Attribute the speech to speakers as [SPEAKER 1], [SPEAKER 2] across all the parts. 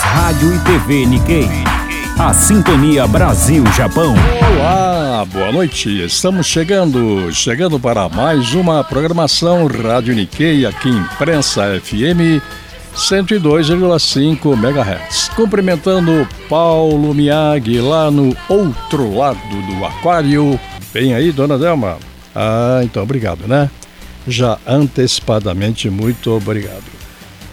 [SPEAKER 1] Rádio e TV Nikkei. A Sintonia Brasil-Japão.
[SPEAKER 2] Olá, boa noite. Estamos chegando, chegando para mais uma programação Rádio Nikkei aqui em Prensa FM 102,5 MHz. Cumprimentando Paulo Miyagi lá no outro lado do aquário. Vem aí, dona Delma. Ah, então obrigado, né? Já antecipadamente, muito obrigado.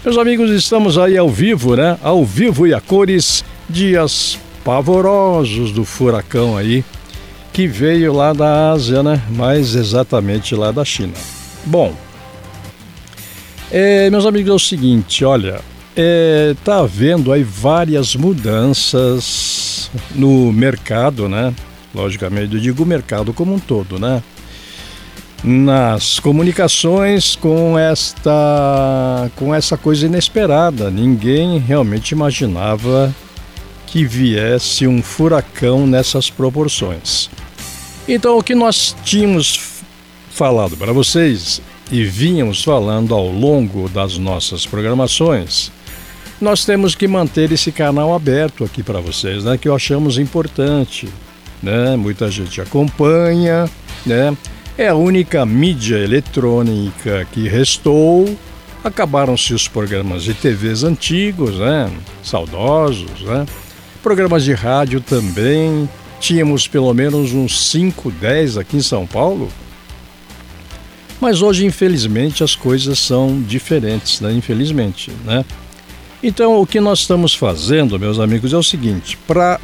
[SPEAKER 2] Meus amigos, estamos aí ao vivo, né? Ao vivo e a cores, dias pavorosos do furacão aí, que veio lá da Ásia, né? Mais exatamente lá da China. Bom, é, meus amigos, é o seguinte, olha, é, tá havendo aí várias mudanças no mercado, né? Logicamente, eu digo mercado como um todo, né? Nas comunicações com esta com essa coisa inesperada. Ninguém realmente imaginava que viesse um furacão nessas proporções. Então, o que nós tínhamos falado para vocês e vínhamos falando ao longo das nossas programações, nós temos que manter esse canal aberto aqui para vocês, né? Que achamos importante, né? Muita gente acompanha, né? É a única mídia eletrônica que restou. Acabaram-se os programas de TVs antigos, né? Saudosos, né? Programas de rádio também. Tínhamos pelo menos uns 5, 10 aqui em São Paulo. Mas hoje, infelizmente, as coisas são diferentes, né? Infelizmente, né? Então, o que nós estamos fazendo, meus amigos, é o seguinte: para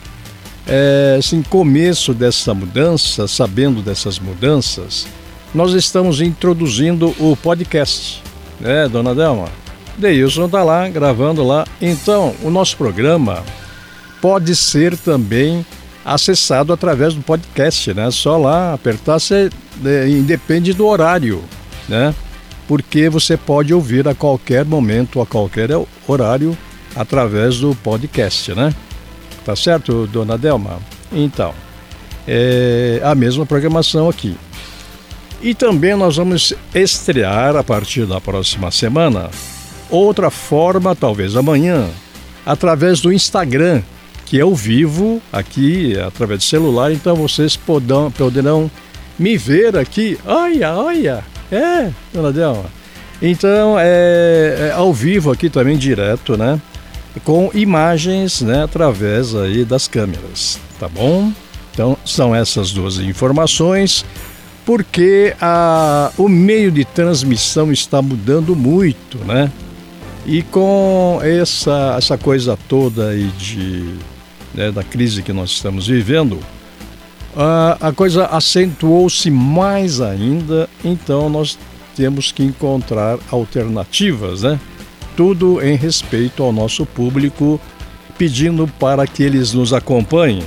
[SPEAKER 2] é, assim, começo dessa mudança, sabendo dessas mudanças, nós estamos introduzindo o podcast, né, dona Delma? Deilson está lá gravando lá. Então, o nosso programa pode ser também acessado através do podcast, né? Só lá apertar, você é, independe do horário, né? Porque você pode ouvir a qualquer momento, a qualquer horário, através do podcast, né? Tá certo, dona Delma? Então, é a mesma programação aqui. E também nós vamos estrear a partir da próxima semana outra forma, talvez amanhã, através do Instagram, que é ao vivo aqui, através de celular, então vocês poderão, poderão me ver aqui. Olha, olha, é, dona Delma. Então, é, é ao vivo aqui também, direto, né? Com imagens, né, através aí das câmeras, tá bom? Então, são essas duas informações, porque a, o meio de transmissão está mudando muito, né? E com essa, essa coisa toda aí de né, da crise que nós estamos vivendo, a, a coisa acentuou-se mais ainda, então nós temos que encontrar alternativas, né? Tudo em respeito ao nosso público, pedindo para que eles nos acompanhem.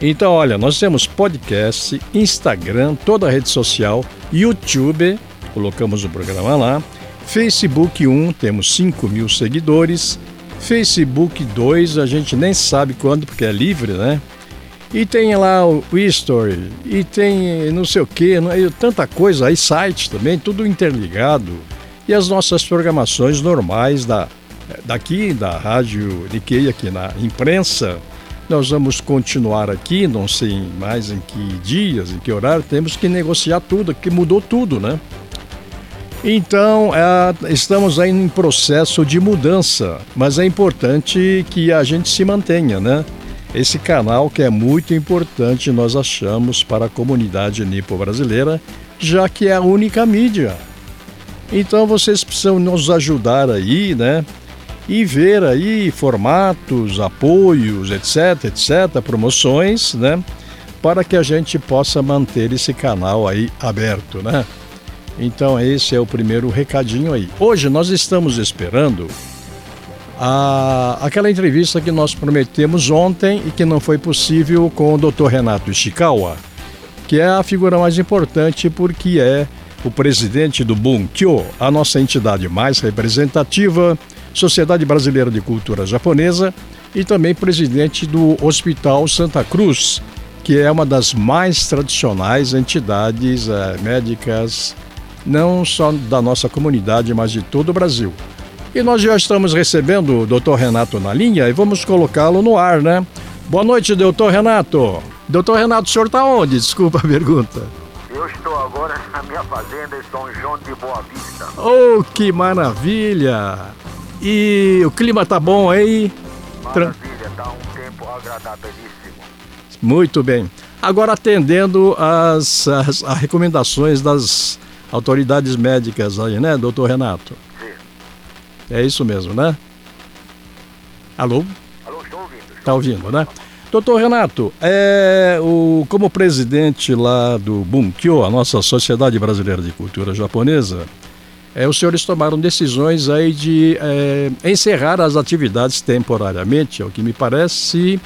[SPEAKER 2] Então, olha, nós temos podcast, Instagram, toda a rede social, YouTube, colocamos o programa lá, Facebook 1, temos 5 mil seguidores, Facebook 2 a gente nem sabe quando, porque é livre, né? E tem lá o History, e tem não sei o que, tanta coisa aí, site também, tudo interligado. E as nossas programações normais da, daqui, da Rádio Nikkei, aqui na imprensa, nós vamos continuar aqui, não sei mais em que dias, em que horário, temos que negociar tudo, que mudou tudo, né? Então, é, estamos aí em processo de mudança, mas é importante que a gente se mantenha, né? Esse canal que é muito importante, nós achamos, para a comunidade nipo-brasileira, já que é a única mídia. Então, vocês precisam nos ajudar aí, né? E ver aí formatos, apoios, etc, etc, promoções, né? Para que a gente possa manter esse canal aí aberto, né? Então esse é o primeiro recadinho aí. Hoje nós estamos esperando a, aquela entrevista que nós prometemos ontem e que não foi possível com o Dr. Renato Ishikawa, que é a figura mais importante porque é o presidente do Bunkyo, a nossa entidade mais representativa, Sociedade Brasileira de Cultura Japonesa, e também presidente do Hospital Santa Cruz, que é uma das mais tradicionais entidades é, médicas não só da nossa comunidade, mas de todo o Brasil. E nós já estamos recebendo o doutor Renato na linha e vamos colocá-lo no ar, né? Boa noite, doutor Renato. Doutor Renato, o senhor está onde? Desculpa a pergunta.
[SPEAKER 3] Eu estou agora na minha fazenda em São João de Boa Vista.
[SPEAKER 2] Oh, que maravilha! E o clima tá bom aí?
[SPEAKER 3] Maravilha, tá um tempo agradabilíssimo.
[SPEAKER 2] Muito bem. Agora atendendo as, as recomendações das autoridades médicas aí, né, doutor Renato?
[SPEAKER 3] Sim.
[SPEAKER 2] É isso mesmo, né? Alô?
[SPEAKER 3] Alô, estou ouvindo. Estou
[SPEAKER 2] Tá ouvindo, né? Doutor Renato, é, o, como presidente lá do Bunkyo, a nossa Sociedade Brasileira de Cultura Japonesa, é, os senhores tomaram decisões aí de é, encerrar as atividades temporariamente, é o que me parece.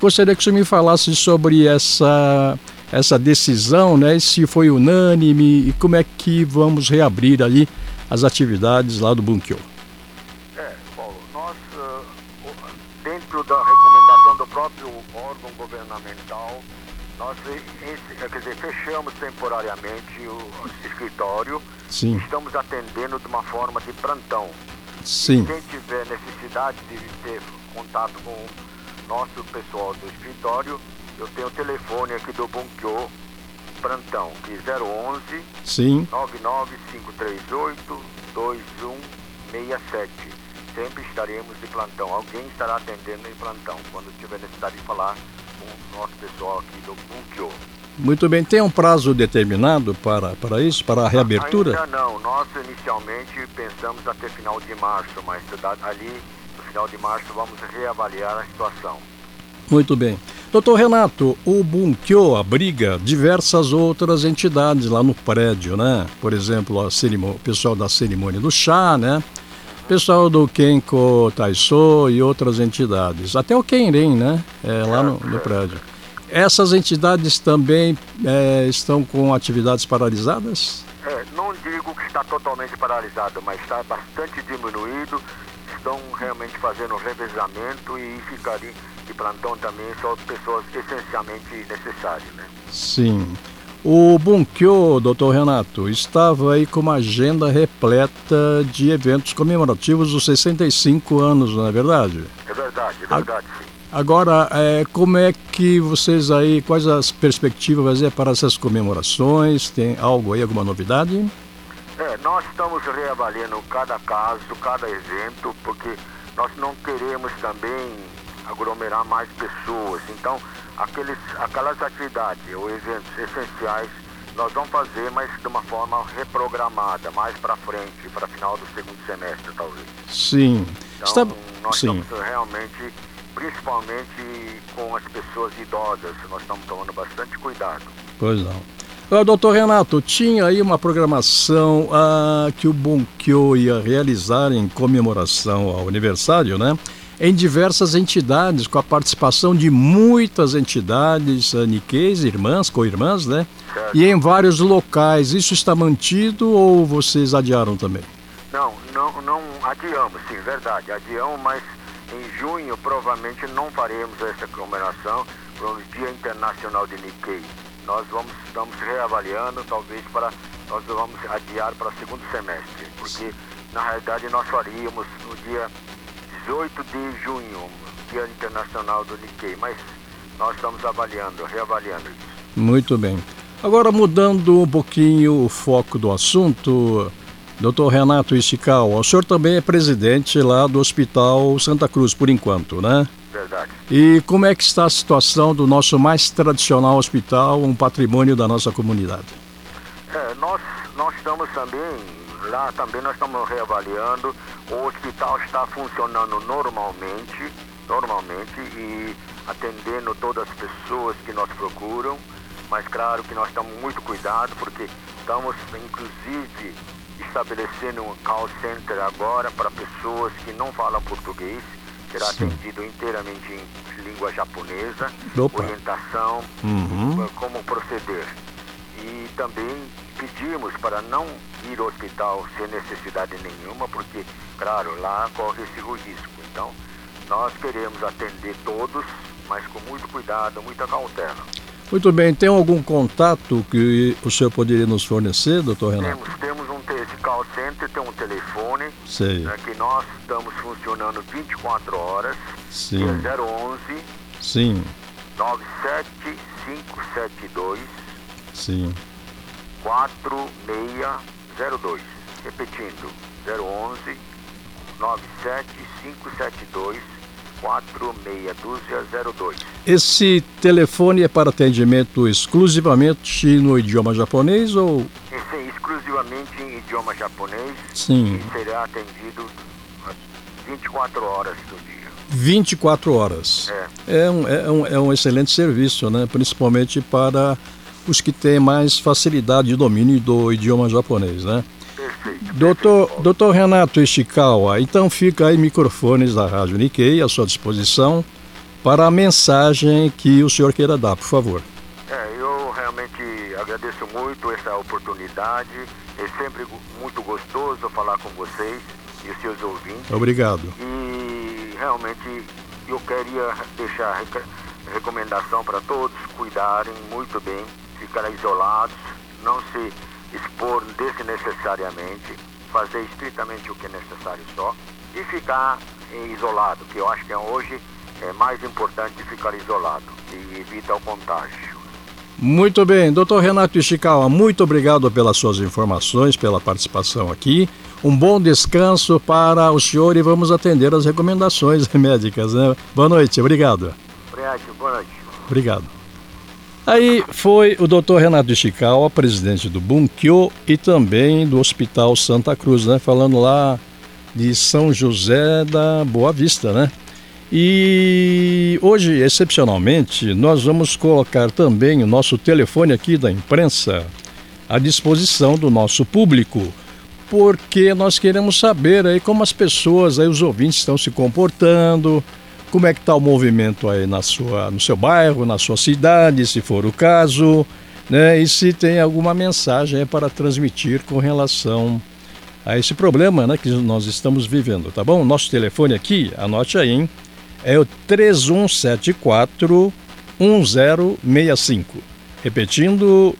[SPEAKER 2] Gostaria que o senhor me falasse sobre essa, essa decisão, né? Se foi unânime e como é que vamos reabrir ali as atividades lá do Bunkyo.
[SPEAKER 3] Governamental, nós esse- quer dizer, fechamos temporariamente o, escritório
[SPEAKER 2] Sim,
[SPEAKER 3] estamos atendendo de uma forma de plantão.
[SPEAKER 2] sim,
[SPEAKER 3] Quem tiver necessidade de ter contato com o nosso pessoal do escritório, eu tenho o telefone aqui do Bunkyo Plantão, que é 011
[SPEAKER 2] sim.
[SPEAKER 3] 99538 2167. Sempre estaremos de plantão. Alguém estará atendendo em plantão quando tiver necessidade de falar nosso pessoal aqui do Bunkyo.
[SPEAKER 2] Muito bem. Tem um prazo determinado para, para isso, para a reabertura?
[SPEAKER 3] Ainda não. Nós inicialmente pensamos até final de março, mas ali no final de março vamos reavaliar a situação.
[SPEAKER 2] Muito bem. Doutor Renato, o Bunkyo abriga diversas outras entidades lá no prédio, né? Por exemplo, a cerimô- o pessoal da cerimônia do chá, né? Pessoal do Kenko Taiso e outras entidades. Até o Kenren, né? É, lá no, no prédio. Essas entidades também é, estão com atividades paralisadas?
[SPEAKER 3] É, não digo que está totalmente paralisado, mas está bastante diminuído. Estão realmente fazendo revezamento e ficariam de plantão também só pessoas essencialmente necessárias, né?
[SPEAKER 2] Sim. O Bunkyo, doutor Renato, estava aí com uma agenda repleta de eventos comemorativos dos 65 anos, não é verdade?
[SPEAKER 3] É verdade, é verdade, sim.
[SPEAKER 2] Agora, é, como é que vocês aí, quais as perspectivas é, para essas comemorações? Tem algo aí, alguma novidade?
[SPEAKER 3] É, nós estamos reavaliando cada caso, cada evento, porque nós não queremos também aglomerar mais pessoas. Então, aqueles, aquelas atividades ou eventos essenciais nós vamos fazer, mas de uma forma reprogramada, mais para frente, para final do segundo semestre, talvez.
[SPEAKER 2] Sim.
[SPEAKER 3] Então,
[SPEAKER 2] Está...
[SPEAKER 3] nós
[SPEAKER 2] Sim.
[SPEAKER 3] estamos realmente, principalmente com as pessoas idosas, nós estamos tomando bastante cuidado.
[SPEAKER 2] Pois não. Doutor Renato, tinha aí uma programação ah, que o Bunkyo ia realizar em comemoração ao aniversário, né? Em diversas entidades, com a participação de muitas entidades ah, Nikkeis, irmãs, co-irmãs, né?
[SPEAKER 3] Certo.
[SPEAKER 2] E em vários locais. Isso está mantido ou vocês adiaram também?
[SPEAKER 3] Não, não, não adiamos, sim, verdade, adiamos, mas em junho provavelmente não faremos essa comemoração para o Dia Internacional de Nikkei. Nós vamos, estamos reavaliando, talvez para nós vamos adiar para o segundo semestre, porque na realidade nós faríamos no dia 18 de junho, Dia Internacional do Nikkei, mas nós estamos avaliando, reavaliando isso.
[SPEAKER 2] Muito bem. Agora, mudando um pouquinho o foco do assunto, doutor Renato Ishikawa, o senhor também é presidente lá do Hospital Santa Cruz, por enquanto, né?
[SPEAKER 3] Verdade.
[SPEAKER 2] E como é que está a situação do nosso mais tradicional hospital, um patrimônio da nossa comunidade?
[SPEAKER 3] É, nós, nós estamos também, lá também nós estamos reavaliando, o hospital está funcionando normalmente, normalmente e atendendo todas as pessoas que nós procuram, mas claro que nós estamos muito cuidado porque estamos inclusive estabelecendo um call center agora para pessoas que não falam português, será
[SPEAKER 2] Sim.
[SPEAKER 3] atendido inteiramente em língua japonesa,
[SPEAKER 2] Opa.
[SPEAKER 3] orientação,
[SPEAKER 2] Uhum.
[SPEAKER 3] como proceder. E também pedimos para não ir ao hospital sem necessidade nenhuma, porque, claro, lá corre esse risco. Então, nós queremos atender todos, mas com muito cuidado, muita cautela.
[SPEAKER 2] Muito bem, tem algum contato que o senhor poderia nos fornecer, doutor Renato?
[SPEAKER 3] Temos, temos um esse call center tem um telefone
[SPEAKER 2] Sei.
[SPEAKER 3] né, que nós estamos funcionando 24 horas,
[SPEAKER 2] Sim.
[SPEAKER 3] que é 011
[SPEAKER 2] Sim.
[SPEAKER 3] 97572
[SPEAKER 2] Sim.
[SPEAKER 3] 4602. Repetindo, 011 97572 4602.
[SPEAKER 2] Esse telefone é para atendimento exclusivamente no idioma japonês ou
[SPEAKER 3] Esse é exclusivamente em idioma japonês
[SPEAKER 2] sim,
[SPEAKER 3] e será atendido às 24 horas do dia.
[SPEAKER 2] 24 horas?
[SPEAKER 3] É.
[SPEAKER 2] É um, é um, é um excelente serviço, né? principalmente para os que têm mais facilidade de domínio do idioma japonês. Né?
[SPEAKER 3] Perfeito.
[SPEAKER 2] Doutor,
[SPEAKER 3] perfeito.
[SPEAKER 2] doutor Renato Ishikawa, então fica aí microfones da Rádio Nikkei à sua disposição para a mensagem que o senhor queira dar, por favor.
[SPEAKER 3] É, eu realmente agradeço muito essa oportunidade. É sempre muito gostoso falar com vocês e os seus ouvintes.
[SPEAKER 2] Obrigado.
[SPEAKER 3] E realmente eu queria deixar recomendação para todos cuidarem muito bem, ficar isolados, não se expor desnecessariamente, fazer estritamente o que é necessário só e ficar eh, isolado, que eu acho que é hoje é mais importante ficar isolado e evita o contágio.
[SPEAKER 2] Muito bem, doutor Renato Ishikawa, muito obrigado pelas suas informações, pela participação aqui. Um bom descanso para o senhor e vamos atender as recomendações médicas. Né? Boa noite, obrigado.
[SPEAKER 3] Obrigado, boa noite.
[SPEAKER 2] Obrigado. Aí foi o Dr. Renato Ishikawa, presidente do Bunkyo e também do Hospital Santa Cruz, né? Falando lá de São José da Boa Vista, né? E hoje, excepcionalmente, nós vamos colocar também o nosso telefone aqui da imprensa à disposição do nosso público, porque nós queremos saber aí como as pessoas, aí os ouvintes estão se comportando, como é que está o movimento aí na sua, no seu bairro, na sua cidade, se for o caso, né? E se tem alguma mensagem para transmitir com relação a esse problema, né, que nós estamos vivendo, tá bom? Nosso telefone aqui, anote aí, hein? É o 3174 1065. Repetindo,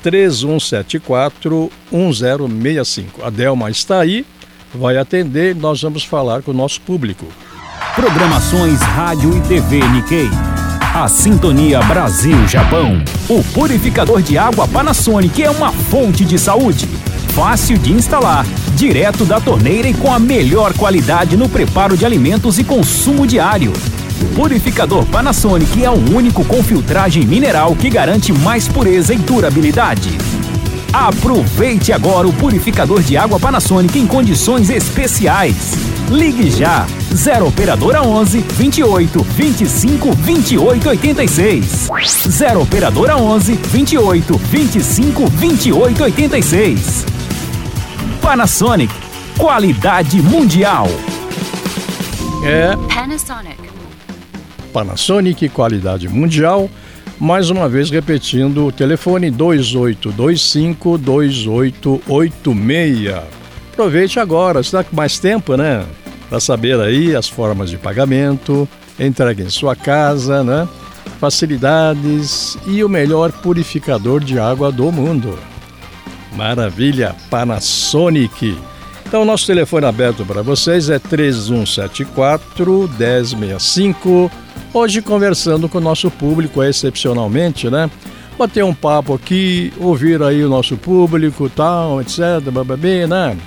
[SPEAKER 2] 3174 1065. A Delma está aí, vai atender, nós vamos falar com o nosso público.
[SPEAKER 1] Programações Rádio e TV Nikkei. A Sintonia Brasil-Japão. O purificador de água Panasonic é uma fonte de saúde. Fácil de instalar, direto da torneira e com a melhor qualidade no preparo de alimentos e consumo diário. Purificador Panasonic é o único com filtragem mineral que garante mais pureza e durabilidade. Aproveite agora o purificador de água Panasonic em condições especiais. Ligue já 0 operadora 11 28 25 28 86. 0 operadora 11 28 25 28 86. Panasonic, qualidade mundial.
[SPEAKER 2] É
[SPEAKER 4] Panasonic.
[SPEAKER 2] Panasonic, qualidade mundial. Mais uma vez repetindo o telefone 2825 2886. Aproveite agora, está com mais tempo, né? Para saber aí as formas de pagamento, entrega em sua casa, né? Facilidades e o melhor purificador de água do mundo. Maravilha, Panasonic. Então, nosso telefone aberto para vocês é 3174 1065. Hoje, conversando com o nosso público, excepcionalmente, né? Bater um papo aqui, ouvir aí o nosso público, tal, etc, bababê, né?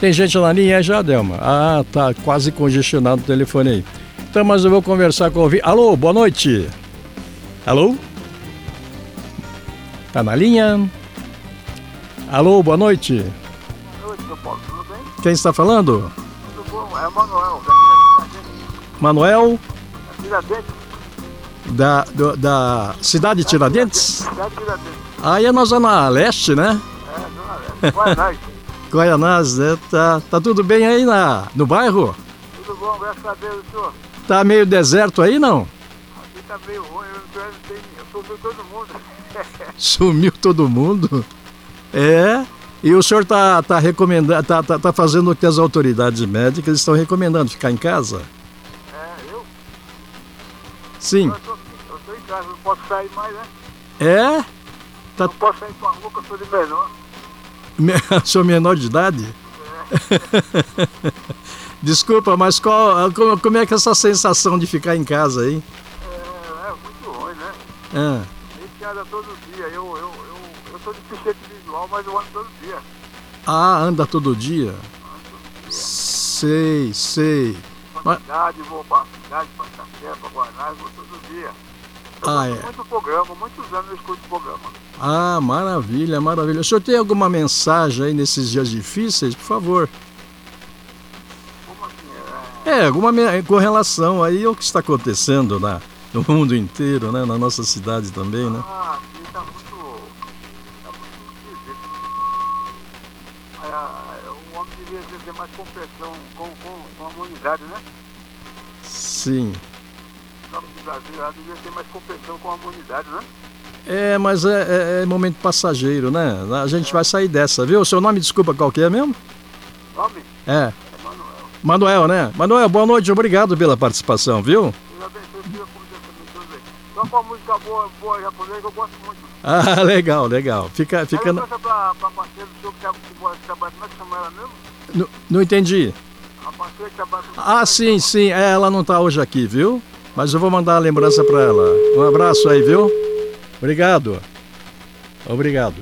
[SPEAKER 2] Tem gente na linha já, Delma? Ah, tá quase congestionado o telefone aí. Então, mas eu vou conversar com o ouvinte. Alô, boa noite. Alô? Tá na linha? Alô, boa noite.
[SPEAKER 3] Oi, seu Paulo, tudo bem?
[SPEAKER 2] Quem está falando?
[SPEAKER 3] Tudo bom? É o Manuel, daqui
[SPEAKER 2] Manuel,
[SPEAKER 3] da Tiradentes.
[SPEAKER 2] da, do- da cidade de Tiradentes?
[SPEAKER 3] Da Tiradentes.
[SPEAKER 2] Aí é na Zona Leste, né?
[SPEAKER 3] É, dona Leste. Guarnaz.
[SPEAKER 2] Guaianás, né? Tá, tá tudo bem aí na, no bairro?
[SPEAKER 3] Tudo bom, graças a Deus, senhor.
[SPEAKER 2] Tá meio deserto aí, não?
[SPEAKER 3] Aqui tá meio ruim, eu tenho- eu sumiu todo mundo.
[SPEAKER 2] Sumiu todo mundo. É. E o senhor tá, tá recomendando, tá, tá, tá fazendo o que as autoridades médicas estão recomendando, ficar em casa?
[SPEAKER 3] É, eu,
[SPEAKER 2] Sim.
[SPEAKER 3] eu, tô, eu tô em casa, não posso sair mais, né?
[SPEAKER 2] É? Tá
[SPEAKER 3] Não posso sair rua, que eu sou de menor.
[SPEAKER 2] Sou menor de idade? Desculpa, mas qual, como, é que é essa sensação de ficar em casa aí?
[SPEAKER 4] É, é muito ruim, né?
[SPEAKER 2] É.
[SPEAKER 4] A gente anda todo dia. Eu, eu, eu, eu sou deficiente visual, mas eu ando todo dia.
[SPEAKER 2] Ah, anda todo dia?
[SPEAKER 4] Ando todo dia.
[SPEAKER 2] Sei, sei.
[SPEAKER 4] Pra
[SPEAKER 2] Mas-
[SPEAKER 4] cidade, vou pra cidade, pra café, pra Guará, vou todo dia. Eu
[SPEAKER 2] Ah, é.
[SPEAKER 4] muito programa, muitos anos eu escuto o programa.
[SPEAKER 2] Ah, maravilha, maravilha. O senhor tem alguma mensagem aí nesses dias difíceis, por favor?
[SPEAKER 4] Como assim? É,
[SPEAKER 2] É, alguma com relação aí ao que está acontecendo na, no mundo inteiro, né? Na nossa cidade também, né?
[SPEAKER 4] Ah, sim, tá muito. Tá muito. Ah, o homem devia ter mais compreensão com, com, com a humanidade, né?
[SPEAKER 2] Sim.
[SPEAKER 4] O nome do Brasil lá devia ter mais compreensão com a humanidade, né?
[SPEAKER 2] É, mas é, é- é momento passageiro, né? A gente vai sair dessa, viu? Seu nome, desculpa, qual que é mesmo?
[SPEAKER 4] Nome?
[SPEAKER 2] É,
[SPEAKER 4] É Manuel.
[SPEAKER 2] Manuel, né? Manuel, boa noite, obrigado pela participação, viu?
[SPEAKER 4] Só com a música boa, boa japonesa que eu gosto muito.
[SPEAKER 2] Ah, legal, legal. Fica, fica... Na-
[SPEAKER 4] pra, pra do que, mora- trabalha, como é que chama ela mesmo?
[SPEAKER 2] Não, não entendi.
[SPEAKER 4] A parceira que trabalha
[SPEAKER 2] Ah, sim, sim. É, ela não tá hoje aqui, viu? Mas eu vou mandar a lembrança para ela. Um abraço aí, viu? Obrigado. Obrigado.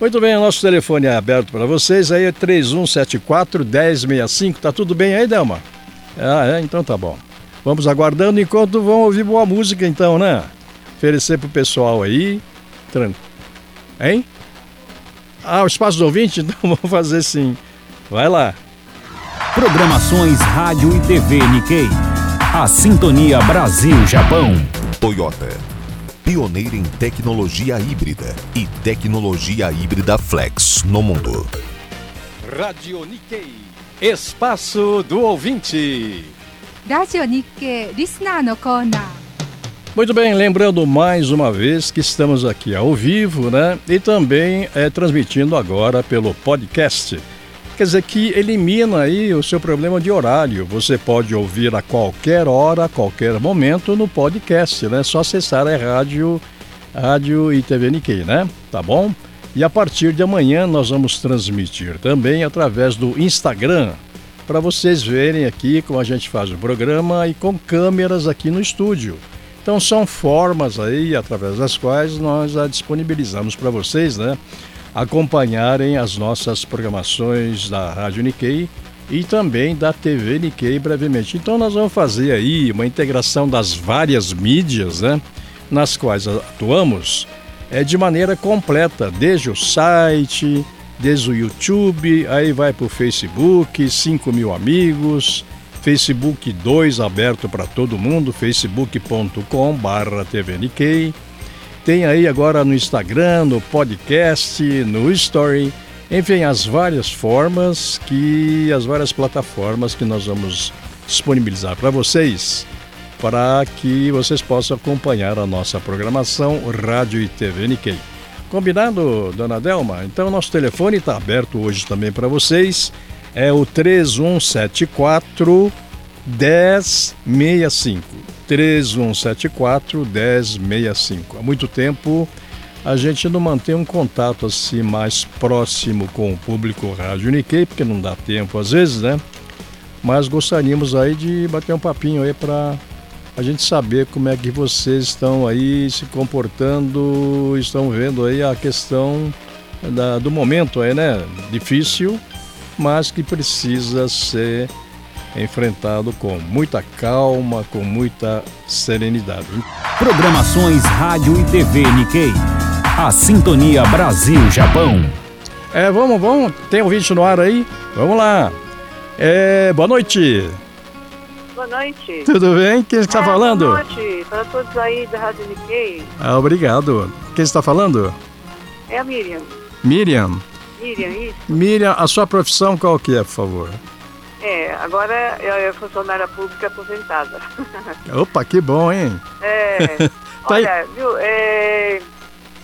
[SPEAKER 2] Muito bem, o nosso telefone é aberto para vocês. Aí é 3174 1065. Tá tudo bem aí, Delma? Ah, é? Então tá bom. Vamos aguardando enquanto vão ouvir boa música, então, né? Oferecer pro pessoal aí. Tran... Hein? Ah, o espaço do ouvinte? Então vamos fazer sim. Vai lá.
[SPEAKER 1] Programações Rádio e TV Nikkei. A Sintonia Brasil-Japão.
[SPEAKER 5] Toyota. Pioneira em tecnologia híbrida e tecnologia híbrida flex no mundo.
[SPEAKER 2] Radio Nikkei. Espaço do ouvinte.
[SPEAKER 6] Radio Nikkei, listener no corner.
[SPEAKER 2] Muito bem, lembrando mais uma vez que estamos aqui ao vivo, né? E também é, transmitindo agora pelo podcast. Dizer que elimina aí o seu problema de horário. Você pode ouvir a qualquer hora, a qualquer momento no podcast, né? Só acessar a rádio, rádio e TV Nikkei, né? Tá bom? E a partir de amanhã nós vamos transmitir também através do Instagram, para vocês verem aqui como a gente faz o programa e com câmeras aqui no estúdio. Então são formas aí através das quais nós a disponibilizamos para vocês, né? Acompanharem as nossas programações da Rádio Nikkei e também da TV Nikkei brevemente. Então nós vamos fazer aí uma integração das várias mídias, né? Nas quais atuamos é de maneira completa, desde o site, desde o YouTube, aí vai para o Facebook, 5 mil amigos, Facebook 2 aberto para todo mundo, facebook.com barra tvnikkei. Tem aí agora no Instagram, no podcast, no Story, enfim, as várias formas que, as várias plataformas que nós vamos disponibilizar para vocês, para que vocês possam acompanhar a nossa programação Rádio e TV Nikkei. Combinado, dona Delma? Então, nosso telefone está aberto hoje também para vocês. É o 3174 1065. 3174 1065. Há muito tempo a gente não mantém um contato assim mais próximo com o público Rádio Nikkei, porque não dá tempo às vezes, né? Mas gostaríamos aí de bater um papinho aí para a gente saber como é que vocês estão aí se comportando, estão vendo aí a questão da- do momento aí, né? Difícil, mas que precisa ser enfrentado com muita calma, com muita serenidade.
[SPEAKER 1] Programações Rádio e TV Nikkei. A Sintonia Brasil-Japão.
[SPEAKER 2] É, vamos, vamos, tem ouvinte no ar aí? Vamos lá. É, boa noite.
[SPEAKER 7] Boa noite.
[SPEAKER 2] Tudo bem? Quem está
[SPEAKER 7] Ah,
[SPEAKER 2] falando?
[SPEAKER 7] Boa noite para todos aí da Rádio Nikkei.
[SPEAKER 2] Ah, obrigado. Quem está falando?
[SPEAKER 7] É a Miriam.
[SPEAKER 2] Miriam.
[SPEAKER 7] Miriam, isso?
[SPEAKER 2] Miriam, a sua profissão qual que é, por favor?
[SPEAKER 7] É, agora eu é funcionária pública aposentada.
[SPEAKER 2] Opa, que bom, hein?
[SPEAKER 7] É,
[SPEAKER 2] Tá aí.
[SPEAKER 7] olha, viu, é,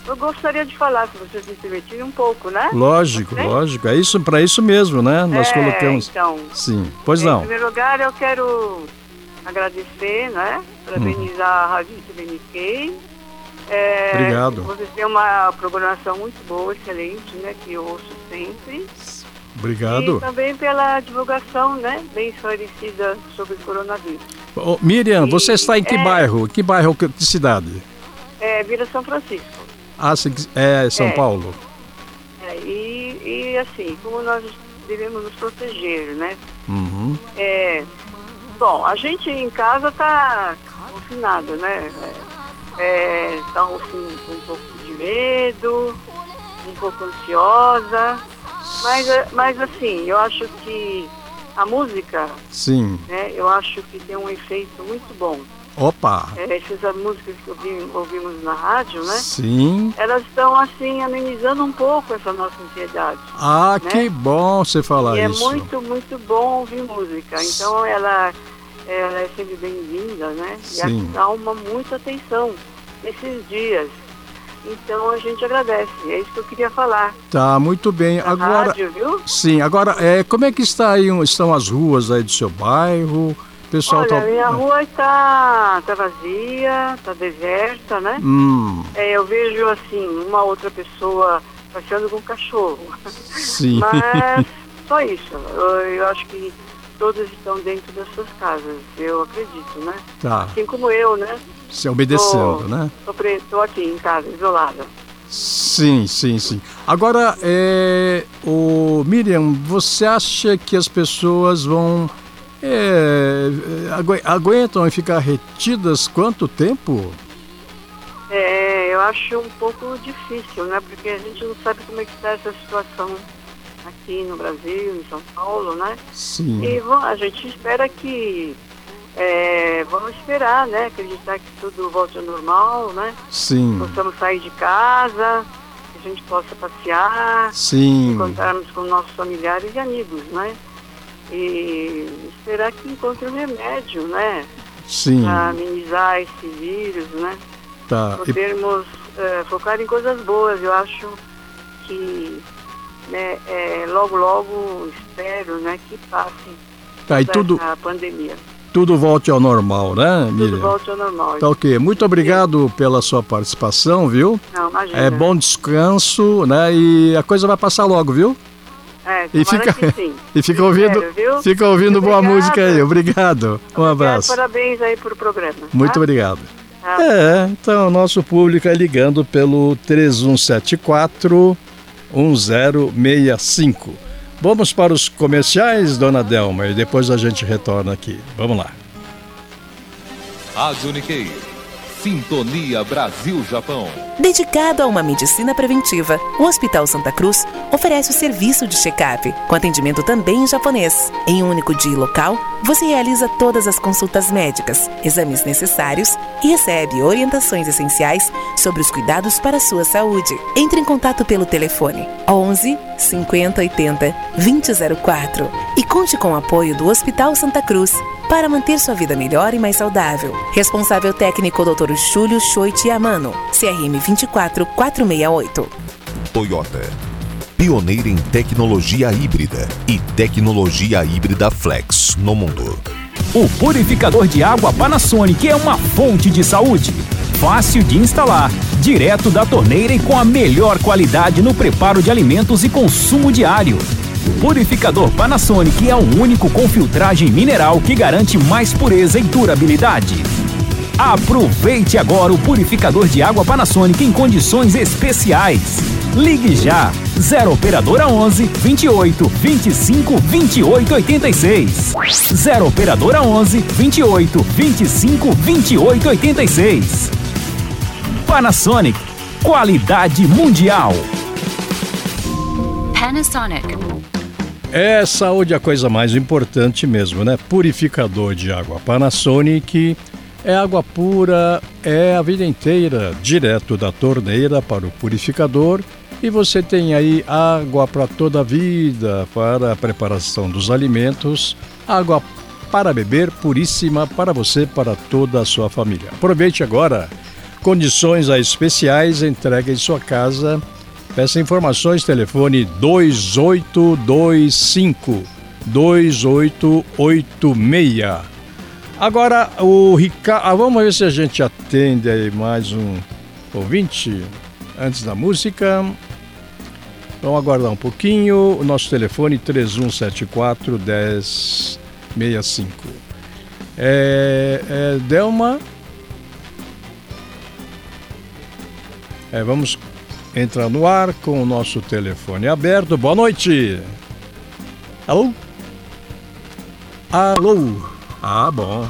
[SPEAKER 7] eu gostaria de falar, se vocês me permitirem, um pouco, né?
[SPEAKER 2] Lógico, lógico. É isso, para isso mesmo, né? Nós
[SPEAKER 7] É,
[SPEAKER 2] colocamos.
[SPEAKER 7] Então,
[SPEAKER 2] Sim. Pois
[SPEAKER 7] em
[SPEAKER 2] não.
[SPEAKER 7] primeiro lugar, eu quero agradecer, né? Parabenizar a Rádio TV Nikkei. É,
[SPEAKER 2] Obrigado.
[SPEAKER 7] Vocês têm uma programação muito boa, excelente, né? Que eu ouço sempre.
[SPEAKER 2] Obrigado.
[SPEAKER 7] E também pela divulgação, né, bem esclarecida sobre o coronavírus.
[SPEAKER 2] Ô, Miriam, você está em que
[SPEAKER 7] É.
[SPEAKER 2] bairro? Que bairro, que cidade?
[SPEAKER 7] É, Vila São Francisco.
[SPEAKER 2] Ah, é São
[SPEAKER 7] É.
[SPEAKER 2] Paulo.
[SPEAKER 7] É, e, e assim, como nós devemos nos proteger, né?
[SPEAKER 2] Uhum.
[SPEAKER 7] É, bom, a gente em casa tá confinado, né? É, é, tá assim, um pouco de medo, um pouco ansiosa, mas, é, mas assim, eu acho que a música,
[SPEAKER 2] Sim.
[SPEAKER 7] né, eu acho que tem um efeito muito bom.
[SPEAKER 2] Opa.
[SPEAKER 7] É, essas músicas que ouvi- ouvimos na rádio, né?
[SPEAKER 2] Sim.
[SPEAKER 7] Elas estão assim amenizando um pouco essa nossa ansiedade.
[SPEAKER 2] Ah,
[SPEAKER 7] né?
[SPEAKER 2] que bom você falar
[SPEAKER 7] E é
[SPEAKER 2] isso.
[SPEAKER 7] muito, muito bom ouvir música. Então ela, ela é sempre bem-vinda, né?
[SPEAKER 2] Sim.
[SPEAKER 7] E acalma muita atenção nesses dias. Então a gente agradece. É isso que eu queria falar.
[SPEAKER 2] Tá, muito bem.
[SPEAKER 7] Na
[SPEAKER 2] Agora,
[SPEAKER 7] rádio, viu?
[SPEAKER 2] sim, agora, é, como é que está aí, estão as ruas aí do seu bairro? O pessoal
[SPEAKER 7] Olha,
[SPEAKER 2] tá...
[SPEAKER 7] minha rua está tá vazia, está deserta, né?
[SPEAKER 2] Hum,
[SPEAKER 7] É, eu vejo assim, uma outra pessoa passeando com um cachorro.
[SPEAKER 2] sim.
[SPEAKER 7] Mas só isso. Eu, eu acho que todos estão dentro das suas casas, eu acredito, né?
[SPEAKER 2] tá,
[SPEAKER 7] Assim como eu, né?
[SPEAKER 2] se obedecendo,
[SPEAKER 7] Tô-
[SPEAKER 2] né?
[SPEAKER 7] Tô aqui em casa, isolada.
[SPEAKER 2] Sim, sim, sim. Agora, é, o Miriam, você acha que as pessoas vão é, agu- aguentam ficar retidas quanto tempo?
[SPEAKER 7] É, eu acho um pouco difícil, né? Porque a gente não sabe como é que está essa situação aqui no Brasil, em São Paulo, né?
[SPEAKER 2] Sim.
[SPEAKER 7] E a gente espera que é, vamos esperar, né? Acreditar que tudo volte ao normal, né?
[SPEAKER 2] Sim.
[SPEAKER 7] Possamos sair de casa, que a gente possa passear,
[SPEAKER 2] Sim.
[SPEAKER 7] encontrarmos com nossos familiares e amigos, né? E esperar que encontre um remédio, né?
[SPEAKER 2] Sim.
[SPEAKER 7] Para amenizar esse vírus, né?
[SPEAKER 2] Tá. E-
[SPEAKER 7] Podermos eh, focar em coisas boas. Eu acho que né, eh, logo, logo espero né, que passe
[SPEAKER 2] Tá, tudo,
[SPEAKER 7] pandemia.
[SPEAKER 2] tudo volte ao normal, né,
[SPEAKER 7] Tudo
[SPEAKER 2] Miriam?
[SPEAKER 7] volte ao normal.
[SPEAKER 2] Tá ok. Muito obrigado pela sua participação, viu?
[SPEAKER 7] Não, imagina.
[SPEAKER 2] É bom descanso, né? E a coisa vai passar logo, viu?
[SPEAKER 7] É,
[SPEAKER 2] E fica, e fica ouvindo,
[SPEAKER 7] Espero,
[SPEAKER 2] fica ouvindo boa música aí. Obrigado. Um abraço.
[SPEAKER 7] Parabéns aí pro programa.
[SPEAKER 2] Muito
[SPEAKER 7] tá?
[SPEAKER 2] obrigado.
[SPEAKER 7] Tá.
[SPEAKER 2] É, então o nosso público é ligando pelo 3174 1065. Vamos para os comerciais, dona Delma, e depois a gente retorna aqui. Vamos lá.
[SPEAKER 5] Rádio Nikkei. Sintonia Brasil-Japão.
[SPEAKER 8] Dedicado a uma medicina preventiva, o Hospital Santa Cruz oferece o serviço de check-up, com atendimento também em japonês. Em um único dia e local, você realiza todas as consultas médicas, exames necessários e recebe orientações essenciais sobre os cuidados para a sua saúde. Entre em contato pelo telefone 11 50 80 2004 e conte com o apoio do Hospital Santa Cruz para manter sua vida melhor e mais saudável. Responsável técnico Dr. Júlio Choit Amano, CRM 24468.
[SPEAKER 5] Toyota. Pioneira em tecnologia híbrida e tecnologia híbrida flex no mundo.
[SPEAKER 1] O purificador de água Panasonic é uma fonte de saúde. Fácil de instalar, direto da torneira e com a melhor qualidade no preparo de alimentos e consumo diário. Purificador Panasonic é o único com filtragem mineral que garante mais pureza e durabilidade. Aproveite agora o purificador de água Panasonic em condições especiais. Ligue já 0 operadora 11 28 25 28 86. 0 operadora 11 28 25 28 86. Panasonic, qualidade mundial.
[SPEAKER 9] Panasonic.
[SPEAKER 2] É, saúde é a coisa mais importante mesmo, né? Purificador de água Panasonic é água pura, é a vida inteira, direto da torneira para o purificador. E você tem aí água para toda a vida, para a preparação dos alimentos, água para beber puríssima para você, para toda a sua família. Aproveite agora, condições especiais, entrega em sua casa. Peça informações, telefone 2825 2886. Agora o Ricardo, ah, vamos ver se a gente atende aí mais um ouvinte antes da música. Vamos aguardar um pouquinho. O nosso telefone 3174 1065. É, é, Delma. É, vamos entrar no ar com o nosso telefone aberto. Boa noite. Alô? Alô? Ah, bom.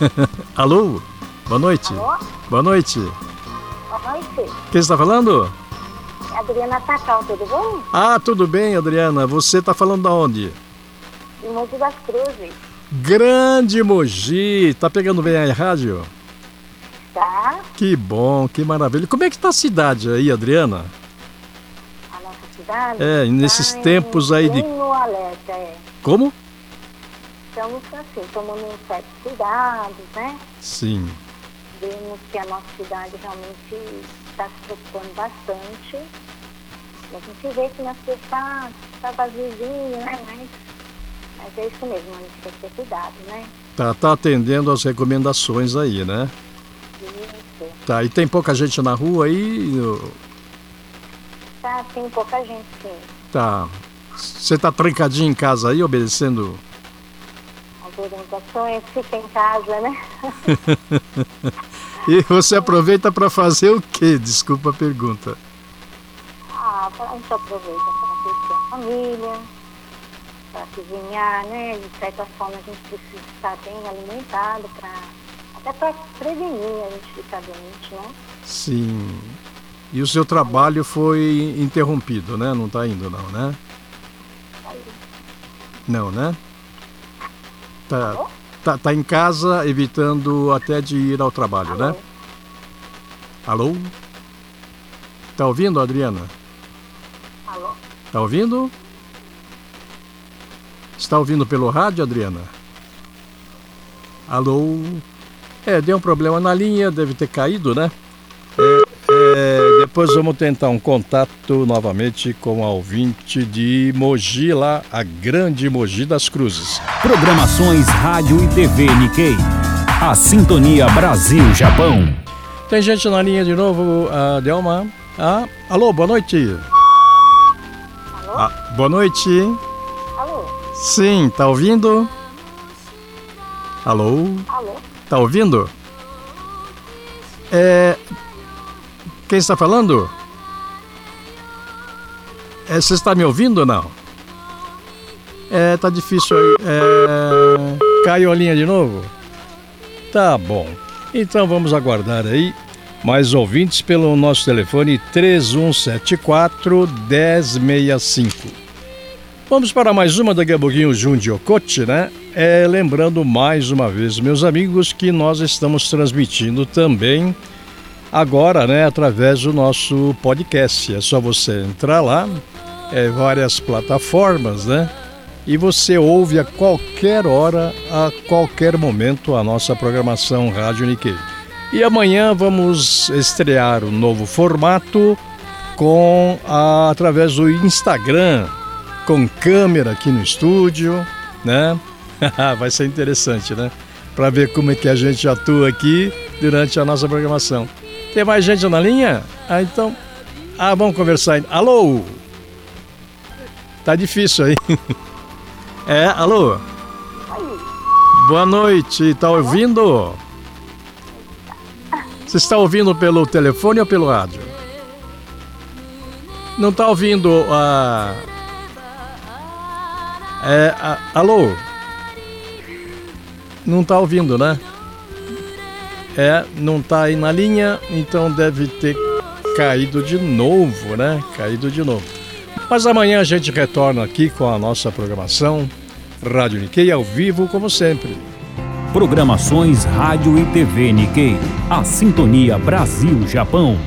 [SPEAKER 2] Alô? Boa noite.
[SPEAKER 9] Alô?
[SPEAKER 2] Boa noite.
[SPEAKER 9] Boa noite.
[SPEAKER 2] Quem está falando?
[SPEAKER 9] Adriana Tacal, tudo bom?
[SPEAKER 2] Ah, tudo bem, Adriana. Você está falando da onde?
[SPEAKER 9] De Monte das Cruzes.
[SPEAKER 2] Grande Mogi. Tá pegando bem aí a rádio?
[SPEAKER 9] Tá?
[SPEAKER 2] Que bom, que maravilha. Como é que está a cidade aí, Adriana?
[SPEAKER 9] A nossa cidade?
[SPEAKER 2] É, nesses
[SPEAKER 9] tá
[SPEAKER 2] tempos
[SPEAKER 9] em
[SPEAKER 2] aí de...
[SPEAKER 9] alerta, é.
[SPEAKER 2] Como?
[SPEAKER 9] Estamos assim, tomando certos cuidados, né?
[SPEAKER 2] Sim.
[SPEAKER 9] Vemos que a nossa cidade realmente está se preocupando bastante. A gente vê que nossa cidade está tá vaziozinho, né? Mas, mas é isso mesmo, a gente tem que ter cuidado, né?
[SPEAKER 2] Tá, tá atendendo as recomendações aí, né? Tá, e tem pouca gente na rua aí?
[SPEAKER 9] Tá, tem pouca gente, sim.
[SPEAKER 2] Tá. Você tá trancadinho em casa aí, obedecendo?
[SPEAKER 9] As orientações, fica em casa, né?
[SPEAKER 2] E você aproveita para fazer o quê? Desculpa a pergunta.
[SPEAKER 9] Ah, a gente aproveita para curtir a família, para cozinhar, né? De certa forma a gente precisa estar bem alimentado para até para prevenir a gente ficar doente, né?
[SPEAKER 2] Sim. E o seu trabalho foi interrompido, né? Não tá indo não, né? Não, né? Tá, tá, tá em casa evitando até de ir ao trabalho, né? Alô? Tá ouvindo, Adriana?
[SPEAKER 9] Alô?
[SPEAKER 2] Tá ouvindo? Está ouvindo pelo rádio, Adriana? Alô? É, deu um problema na linha, deve ter caído, né? É, é, depois vamos tentar um contato novamente com a ouvinte de Mogi, lá, a grande Mogi das Cruzes.
[SPEAKER 1] Programações Rádio e TV Nikkei. A Sintonia Brasil-Japão.
[SPEAKER 2] Tem gente na linha de novo, a Delma. Ah, alô, boa noite.
[SPEAKER 9] Alô?
[SPEAKER 2] Ah, boa noite.
[SPEAKER 9] Alô?
[SPEAKER 2] Sim, tá ouvindo? Alô?
[SPEAKER 9] Alô?
[SPEAKER 2] Tá ouvindo? É. Quem está falando? É, você está me ouvindo ou não? É, tá difícil aí. É, caiu a linha de novo? Tá bom. Então vamos aguardar aí mais ouvintes pelo nosso telefone 3174 1065. Vamos para mais uma daqui a pouquinho, Jundi Okote, né? É, lembrando mais uma vez, meus amigos, que nós estamos transmitindo também agora, né, através do nosso podcast. É só você entrar lá, é, várias plataformas, né? E você ouve a qualquer hora, a qualquer momento, a nossa programação Rádio Nikkei. E amanhã vamos estrear um novo formato com a, através do Instagram, com câmera aqui no estúdio, né? Vai ser interessante, né? Para ver como é que a gente atua aqui durante a nossa programação. Tem mais gente na linha? Ah, então. Ah, vamos conversar. Alô? Tá difícil aí. É, alô? Boa noite, tá ouvindo? Você está ouvindo pelo telefone ou pelo rádio? Não está ouvindo a. É, a- alô? Não está ouvindo, né? É, não está aí na linha, então deve ter caído de novo, né? Caído de novo. Mas amanhã a gente retorna aqui com a nossa programação Rádio Nikkei ao vivo, como sempre.
[SPEAKER 1] Programações Rádio e TV Nikkei. A Sintonia Brasil-Japão.